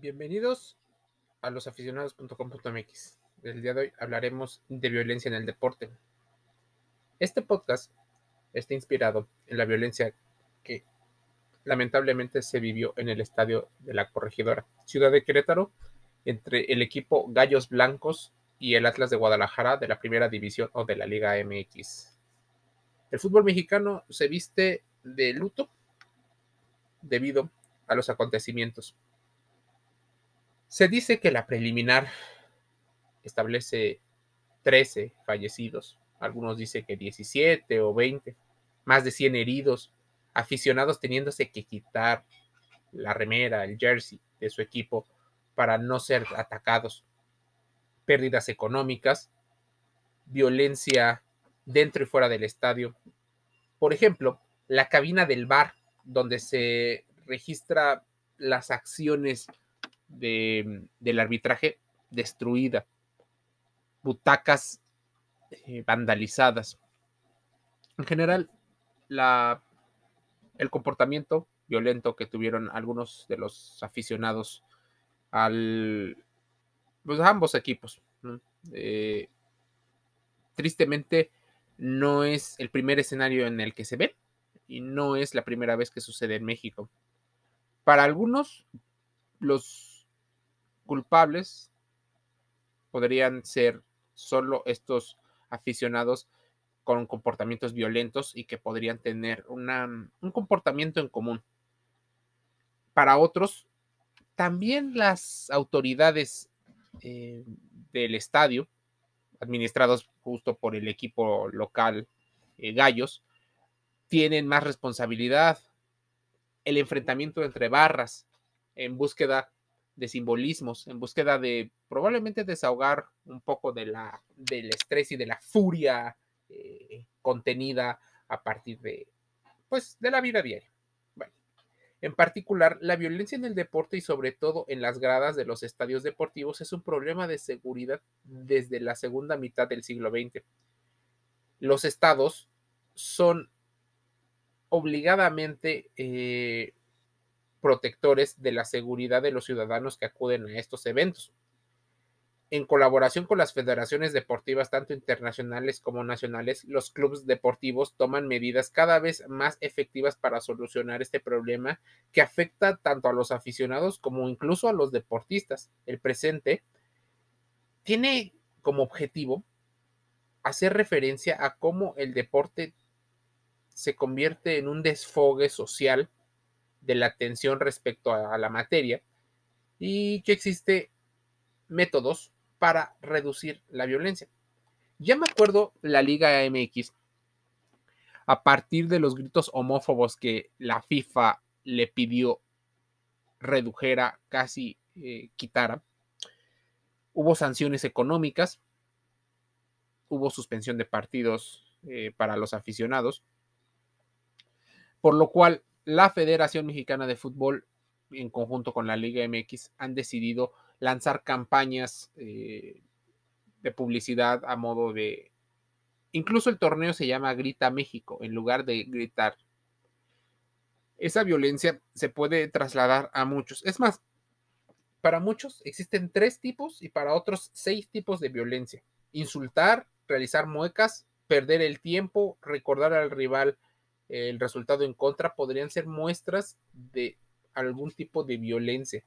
Bienvenidos a los aficionados.com.mx. El día de hoy hablaremos de violencia en el deporte. Este podcast está inspirado en la violencia que lamentablemente se vivió en el estadio de la Corregidora, ciudad de Querétaro, entre el equipo Gallos Blancos y el Atlas de Guadalajara de la Primera División o de la Liga MX. El fútbol mexicano se viste de luto debido a los acontecimientos se dice que la preliminar establece 13 fallecidos, algunos dicen que 17 o 20, más de 100 heridos, aficionados teniéndose que quitar la remera, el jersey de su equipo para no ser atacados, pérdidas económicas, violencia dentro y fuera del estadio. Por ejemplo, la cabina del bar, donde se registra las acciones del arbitraje destruida, butacas eh, vandalizadas. En general, la, el comportamiento violento que tuvieron algunos de los aficionados al pues, a ambos equipos. Eh, tristemente, no es el primer escenario en el que se ve y no es la primera vez que sucede en México. Para algunos, los culpables podrían ser solo estos aficionados con comportamientos violentos y que podrían tener un comportamiento en común. Para otros, también las autoridades eh, del estadio, administrados justo por el equipo local eh, Gallos, tienen más responsabilidad. El enfrentamiento entre barras en búsqueda de simbolismos en búsqueda de probablemente desahogar un poco de la, del estrés y de la furia eh, contenida a partir de, pues, de la vida diaria. En particular, la violencia en el deporte y sobre todo en las gradas de los estadios deportivos es un problema de seguridad desde la segunda mitad del siglo XX. Los estados son obligadamente eh, protectores de la seguridad de los ciudadanos que acuden a estos eventos. En colaboración con las federaciones deportivas, tanto internacionales como nacionales, los clubes deportivos toman medidas cada vez más efectivas para solucionar este problema que afecta tanto a los aficionados como incluso a los deportistas. El presente tiene como objetivo hacer referencia a cómo el deporte se convierte en un desfogue social de la atención respecto a, la materia y que existe métodos para reducir la violencia. Ya me acuerdo la Liga MX, a partir de los gritos homófobos que la FIFA le pidió redujera, casi eh, quitara, hubo sanciones económicas, hubo suspensión de partidos eh, para los aficionados, por lo cual la Federación Mexicana de Fútbol, en conjunto con la Liga MX, han decidido lanzar campañas eh, de publicidad a modo de... Incluso el torneo se llama Grita México, en lugar de gritar. Esa violencia se puede trasladar a muchos. Es más, para muchos existen tres tipos y para otros seis tipos de violencia. Insultar, realizar muecas, perder el tiempo, recordar al rival el resultado en contra podrían ser muestras de algún tipo de violencia,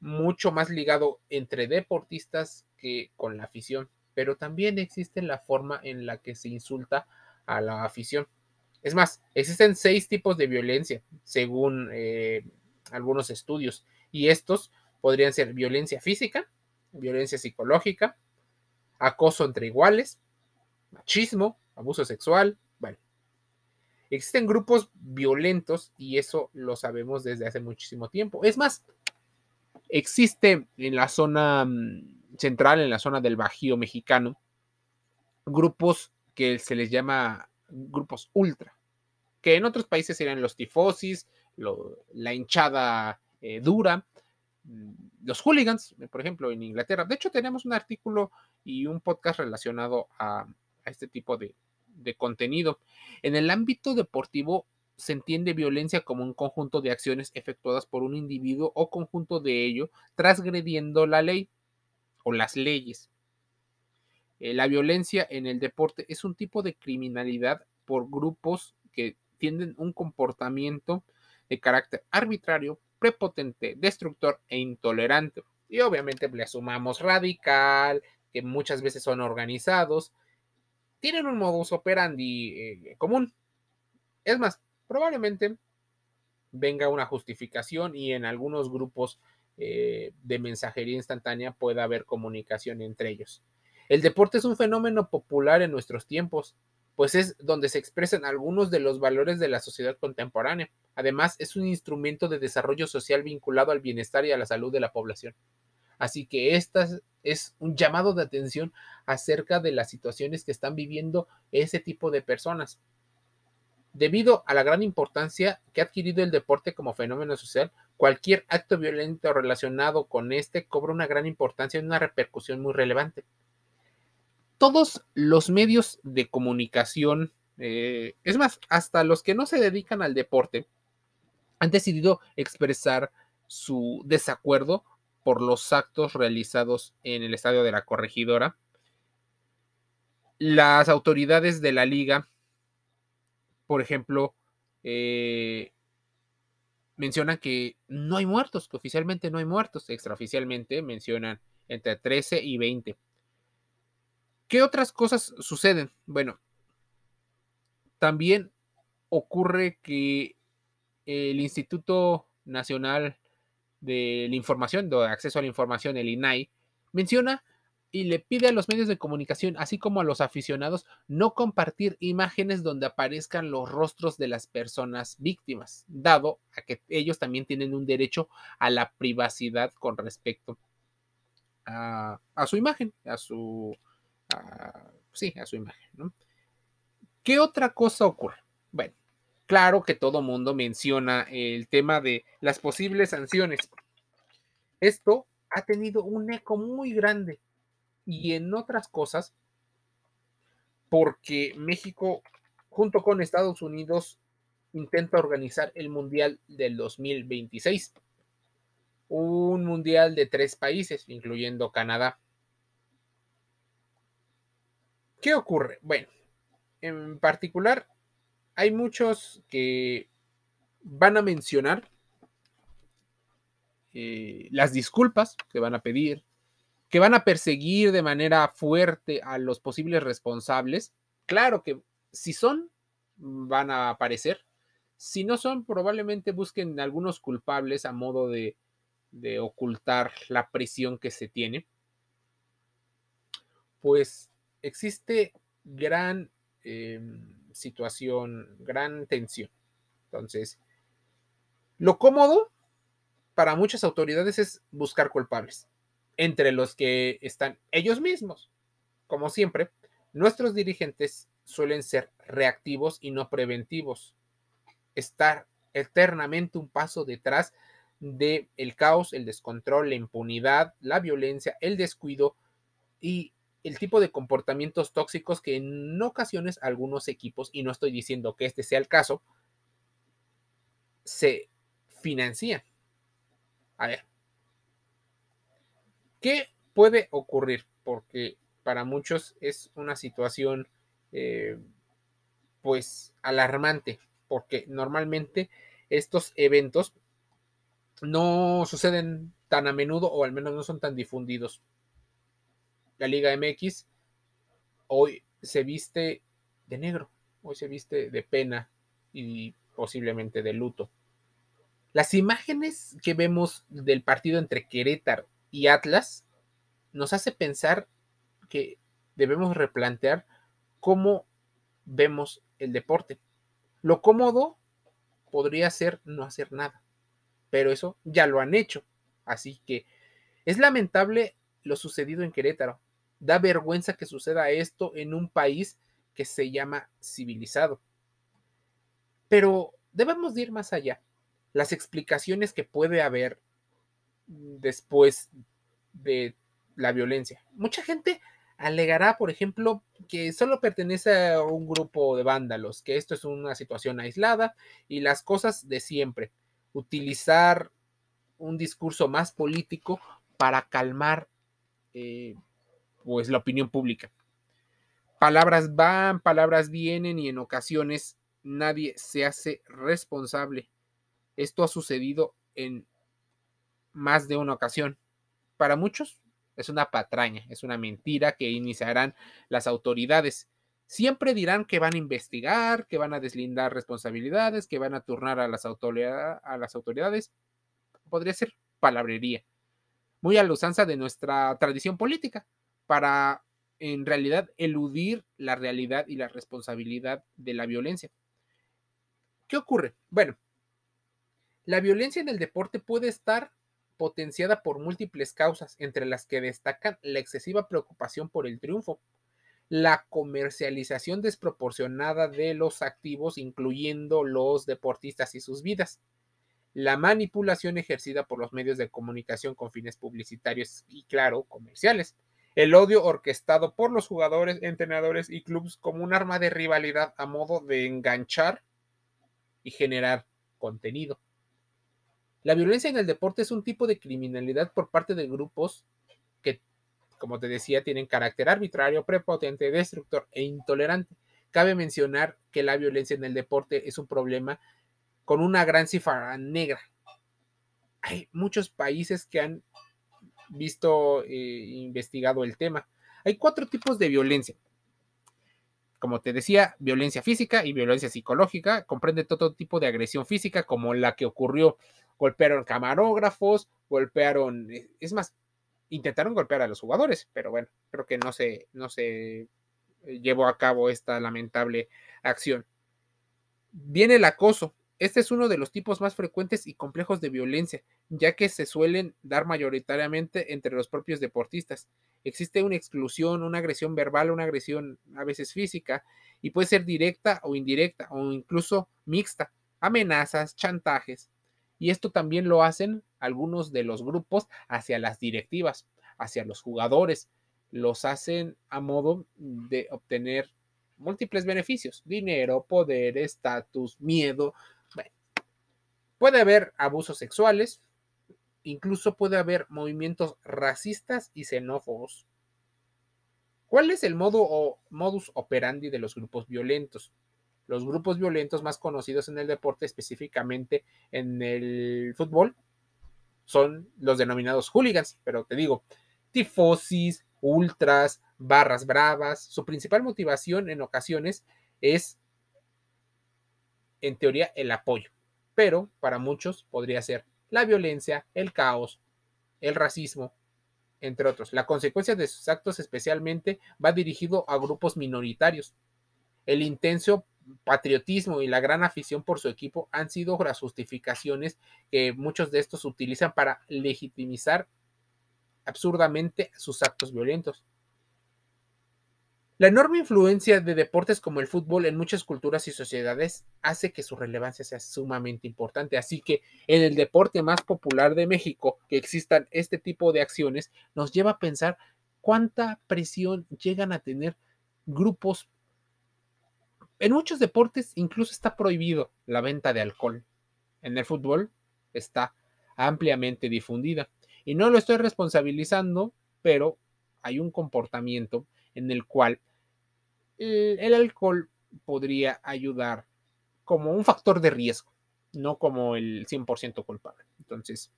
mucho más ligado entre deportistas que con la afición, pero también existe la forma en la que se insulta a la afición. Es más, existen seis tipos de violencia, según eh, algunos estudios, y estos podrían ser violencia física, violencia psicológica, acoso entre iguales, machismo, abuso sexual, Existen grupos violentos y eso lo sabemos desde hace muchísimo tiempo. Es más, existe en la zona mm, central, en la zona del Bajío mexicano, grupos que se les llama grupos ultra, que en otros países serían los tifosis, la hinchada eh, dura, mm, los hooligans, por ejemplo, en Inglaterra. De hecho, tenemos un artículo y un podcast relacionado a este tipo de, de contenido. En el ámbito deportivo se entiende violencia como un conjunto de acciones efectuadas por un individuo o conjunto de ello, transgrediendo la ley o las leyes. Eh, la violencia en el deporte es un tipo de criminalidad por grupos que tienen un comportamiento de carácter arbitrario, prepotente, destructor e intolerante. Y obviamente le sumamos radical, que muchas veces son organizados, tienen un modus operandi eh, común. Es más, probablemente venga una justificación y en algunos grupos eh, de mensajería instantánea pueda haber comunicación entre ellos. El deporte es un fenómeno popular en nuestros tiempos, pues es donde se expresan algunos de los valores de la sociedad contemporánea. Además, es un instrumento de desarrollo social vinculado al bienestar y a la salud de la población. Así que esta es un llamado de atención acerca de las situaciones que están viviendo ese tipo de personas. Debido a la gran importancia que ha adquirido el deporte como fenómeno social, cualquier acto violento relacionado con este cobra una gran importancia y una repercusión muy relevante. Todos los medios de comunicación, eh, es más, hasta los que no se dedican al deporte, han decidido expresar su desacuerdo por los actos realizados en el estadio de la corregidora. Las autoridades de la liga, por ejemplo, eh, mencionan que no hay muertos, que oficialmente no hay muertos, extraoficialmente mencionan entre 13 y 20. ¿Qué otras cosas suceden? Bueno, también ocurre que el Instituto Nacional de la información, de acceso a la información, el INAI, menciona y le pide a los medios de comunicación, así como a los aficionados, no compartir imágenes donde aparezcan los rostros de las personas víctimas, dado a que ellos también tienen un derecho a la privacidad con respecto a, su imagen, a su, sí, a su imagen. ¿Qué otra cosa ocurre? Bueno, Claro que todo mundo menciona el tema de las posibles sanciones. Esto ha tenido un eco muy grande y en otras cosas, porque México, junto con Estados Unidos, intenta organizar el Mundial del 2026. Un mundial de tres países, incluyendo Canadá. ¿Qué ocurre? Bueno, en particular, hay muchos que van a mencionar eh, las disculpas que van a pedir, que van a perseguir de manera fuerte a los posibles responsables. Claro que si son, van a aparecer. Si no son, probablemente busquen algunos culpables a modo de, ocultar la presión que se tiene. Pues existe gran... Em, situación, gran tensión. Entonces, lo cómodo para muchas autoridades es buscar culpables, entre los que están ellos mismos. Como siempre, nuestros dirigentes suelen ser reactivos y no preventivos. Estar eternamente un paso detrás de el caos, el descontrol, la impunidad, la violencia, el descuido y el tipo de comportamientos tóxicos que en ocasiones algunos equipos, y no estoy diciendo que este sea el caso, se financian. A ver, ¿qué puede ocurrir? Porque para muchos es una situación eh, pues alarmante, porque normalmente estos eventos no suceden tan a menudo o al menos no son tan difundidos la Liga MX hoy se viste de negro, hoy se viste de pena y posiblemente de luto. Las imágenes que vemos del partido entre Querétaro y Atlas nos hace pensar que debemos replantear cómo vemos el deporte. Lo cómodo podría ser no hacer nada, pero eso ya lo han hecho. Así que es lamentable lo sucedido en Querétaro. Da vergüenza que suceda esto en un país que se llama civilizado. Pero debemos ir más allá. Las explicaciones que puede haber después de la violencia. Mucha gente alegará, por ejemplo, que solo pertenece a un grupo de vándalos, que esto es una situación aislada y las cosas de siempre. Utilizar un discurso más político para calmar eh, pues la opinión pública. Palabras van, palabras vienen y en ocasiones nadie se hace responsable. Esto ha sucedido en más de una ocasión. Para muchos es una patraña, es una mentira que iniciarán las autoridades. Siempre dirán que van a investigar, que van a deslindar responsabilidades, que van a turnar a las, a las autoridades. Podría ser palabrería, muy a la usanza de nuestra tradición política, para en realidad eludir la realidad y la responsabilidad de la violencia. ¿Qué ocurre? Bueno, la violencia en el deporte puede estar potenciada por múltiples causas, entre las que destacan la excesiva preocupación por el triunfo, la comercialización desproporcionada de los activos, incluyendo los deportistas y sus vidas, la manipulación ejercida por los medios de comunicación con fines publicitarios y, claro, comerciales, el odio orquestado por los jugadores, entrenadores y clubes como un arma de rivalidad a modo de enganchar y generar contenido. La violencia en el deporte es un tipo de criminalidad por parte de grupos que, como te decía, tienen carácter arbitrario, prepotente, destructor e intolerante. Cabe mencionar que la violencia en el deporte es un problema con una gran cifra negra. Hay muchos países que han visto e investigado el tema. Hay cuatro tipos de violencia. Como te decía, violencia física y violencia psicológica. Comprende todo tipo de agresión física, como la que ocurrió golpearon camarógrafos, golpearon, eh, es más, intentaron golpear a los jugadores, pero bueno, creo que no se, no se eh, llevó a cabo esta lamentable acción. Viene el acoso. Este es uno de los tipos más frecuentes y complejos de violencia, ya que se suelen dar mayoritariamente entre los propios deportistas. Existe una exclusión, una agresión verbal, una agresión a veces física, y puede ser directa o indirecta, o incluso mixta, amenazas, chantajes, y esto también lo hacen algunos de los grupos hacia las directivas, hacia los jugadores. Los hacen a modo de obtener múltiples beneficios, dinero, poder, estatus, miedo. Puede haber abusos sexuales, incluso puede haber movimientos racistas y xenófobos. ¿Cuál es el modo o modus operandi de los grupos violentos? Los grupos violentos más conocidos en el deporte, específicamente en el fútbol, son los denominados hooligans, pero te digo, tifosis, ultras, barras bravas, su principal motivación en ocasiones es, en teoría, el apoyo, pero para muchos podría ser la violencia, el caos, el racismo, entre otros. La consecuencia de sus actos especialmente va dirigido a grupos minoritarios. El intenso patriotismo y la gran afición por su equipo han sido las justificaciones que muchos de estos utilizan para legitimizar absurdamente sus actos violentos. La enorme influencia de deportes como el fútbol en muchas culturas y sociedades hace que su relevancia sea sumamente importante. Así que en el deporte más popular de México, que existan este tipo de acciones, nos lleva a pensar cuánta presión llegan a tener grupos en muchos deportes incluso está prohibido la venta de alcohol. En el fútbol está ampliamente difundida. Y no lo estoy responsabilizando, pero hay un comportamiento en el cual el, alcohol podría ayudar como un factor de riesgo, no como el 100% culpable. Entonces,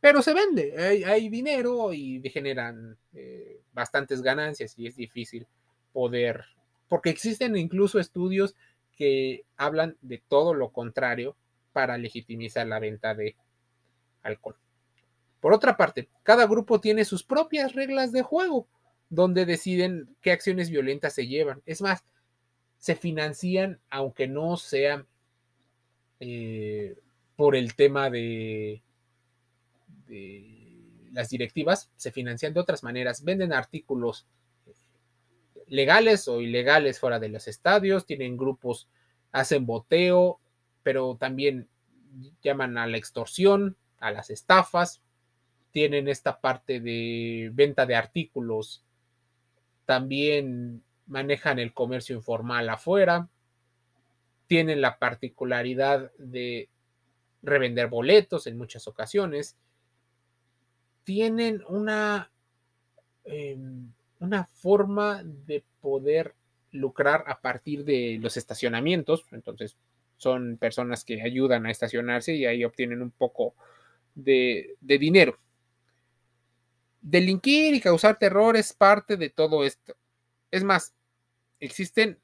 pero se vende, hay, dinero y generan eh, bastantes ganancias y es difícil poder porque existen incluso estudios que hablan de todo lo contrario para legitimizar la venta de alcohol. Por otra parte, cada grupo tiene sus propias reglas de juego, donde deciden qué acciones violentas se llevan. Es más, se financian, aunque no sea eh, por el tema de, de las directivas, se financian de otras maneras, venden artículos legales o ilegales fuera de los estadios, tienen grupos, hacen boteo, pero también llaman a la extorsión, a las estafas, tienen esta parte de venta de artículos también manejan el comercio informal afuera, tienen la particularidad de revender boletos en muchas ocasiones, tienen una, em, una forma de poder lucrar a partir de los estacionamientos, entonces son personas que ayudan a estacionarse y ahí obtienen un poco de, de dinero. Delinquir y causar terror es parte de todo esto. Es más, existen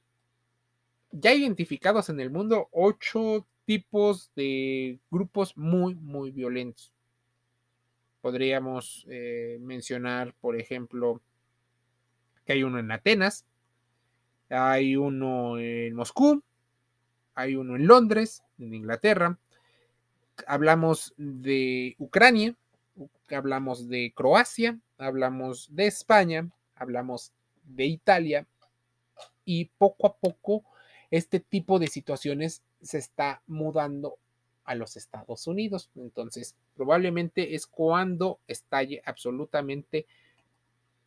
ya identificados en el mundo ocho tipos de grupos muy, muy violentos. Podríamos eh, mencionar, por ejemplo, que hay uno en Atenas, hay uno en Moscú, hay uno en Londres, en Inglaterra. Hablamos de Ucrania, hablamos de Croacia, hablamos de España, hablamos de Italia y poco a poco este tipo de situaciones se está mudando a los Estados Unidos. Entonces, probablemente es cuando estalle absolutamente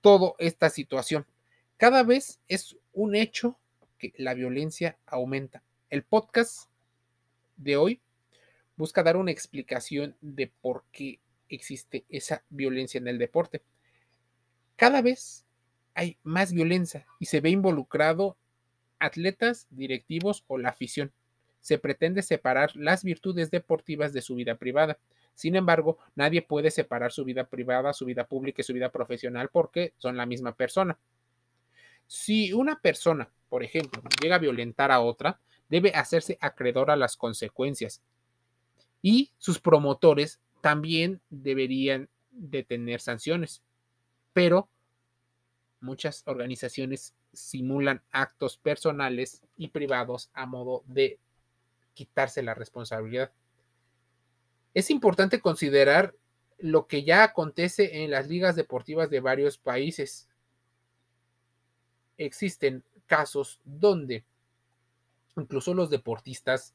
toda esta situación. Cada vez es un hecho que la violencia aumenta. El podcast de hoy busca dar una explicación de por qué existe esa violencia en el deporte. Cada vez hay más violencia y se ve involucrado atletas, directivos o la afición. Se pretende separar las virtudes deportivas de su vida privada. Sin embargo, nadie puede separar su vida privada, su vida pública y su vida profesional porque son la misma persona. Si una persona, por ejemplo, llega a violentar a otra, debe hacerse acreedor a las consecuencias. Y sus promotores también deberían de tener sanciones. Pero muchas organizaciones simulan actos personales y privados a modo de quitarse la responsabilidad. Es importante considerar lo que ya acontece en las ligas deportivas de varios países. Existen casos donde incluso los deportistas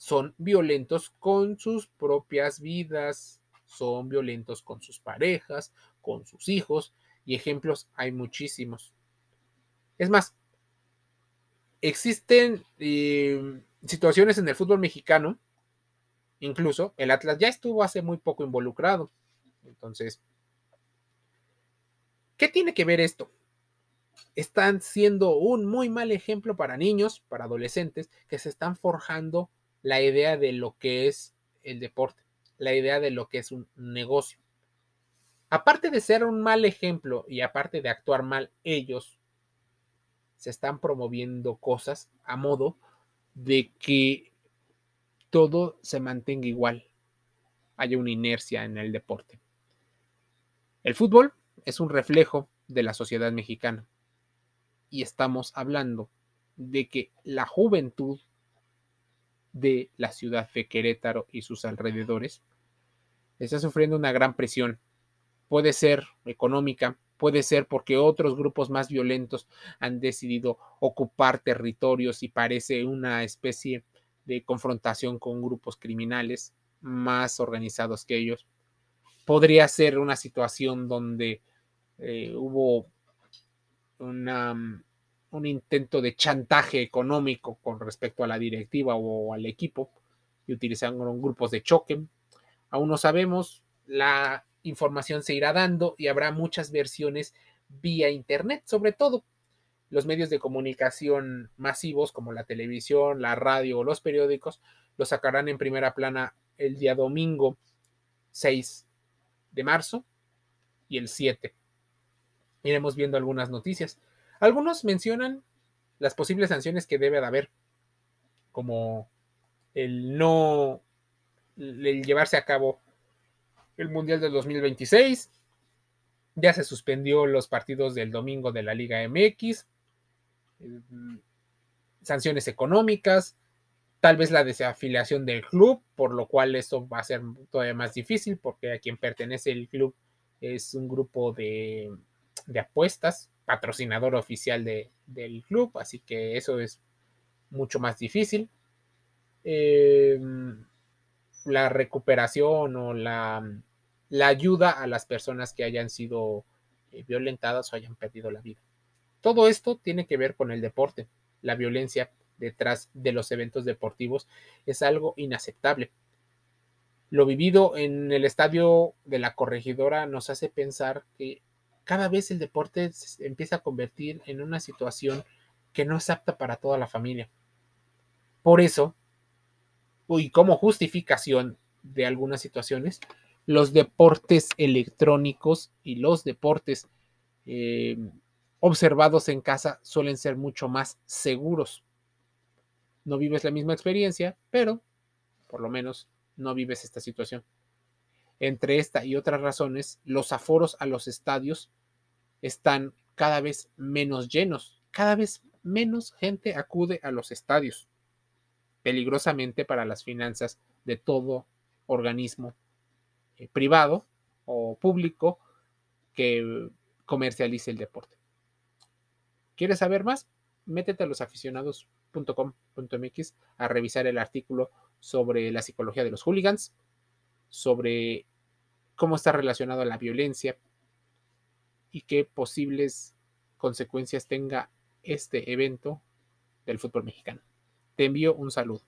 son violentos con sus propias vidas, son violentos con sus parejas, con sus hijos, y ejemplos hay muchísimos. Es más, existen eh, situaciones en el fútbol mexicano, incluso el Atlas ya estuvo hace muy poco involucrado. Entonces, ¿qué tiene que ver esto? Están siendo un muy mal ejemplo para niños, para adolescentes, que se están forjando la idea de lo que es el deporte, la idea de lo que es un negocio. Aparte de ser un mal ejemplo y aparte de actuar mal ellos se están promoviendo cosas a modo de que todo se mantenga igual, haya una inercia en el deporte. El fútbol es un reflejo de la sociedad mexicana y estamos hablando de que la juventud de la ciudad de Querétaro y sus alrededores está sufriendo una gran presión. Puede ser económica, Puede ser porque otros grupos más violentos han decidido ocupar territorios y parece una especie de confrontación con grupos criminales más organizados que ellos. Podría ser una situación donde eh, hubo mm, un intento de chantaje económico con respecto a la directiva o al equipo y utilizaron grupos de choque. Aún no sabemos, la información se irá dando y habrá muchas versiones vía Internet, sobre todo los medios de comunicación masivos como la televisión, la radio o los periódicos lo sacarán en primera plana el día domingo 6 de marzo y el 7. Iremos viendo algunas noticias. Algunos mencionan las posibles sanciones que debe de haber, como el no llevarse a cabo el Mundial del 2026. Ya se suspendió los partidos del domingo de la Liga MX. Mm, sanciones económicas. Tal vez la desafiliación del club, por lo cual esto va a ser todavía más difícil porque a quien pertenece el club es un grupo de, apuestas, patrocinador oficial del club, así que eso es mucho más difícil. Em, la recuperación o la la ayuda a las personas que hayan sido eh, violentadas o hayan perdido la vida. Todo esto tiene que ver con el deporte. La violencia detrás de los eventos deportivos es algo inaceptable. Lo vivido en el estadio de la corregidora nos hace pensar que cada vez el deporte se empieza a convertir en una situación que no es apta para toda la familia. Por eso, y como justificación de algunas situaciones, los deportes electrónicos y los deportes eh, observados en casa suelen ser mucho más seguros. No vives la misma experiencia, pero por lo menos no vives esta situación. Entre esta y otras razones, los aforos a los estadios están cada vez menos llenos, cada vez menos gente acude a los estadios, peligrosamente para las finanzas de todo organismo eh, privado o público que comercialice el deporte. ¿Quieres saber más? Métete a losaficionados.com.mx a revisar el artículo sobre la psicología de los hooligans, sobre cómo está relacionado a la violencia y qué posibles consecuencias tenga este evento del fútbol mexicano. Te envío un saludo.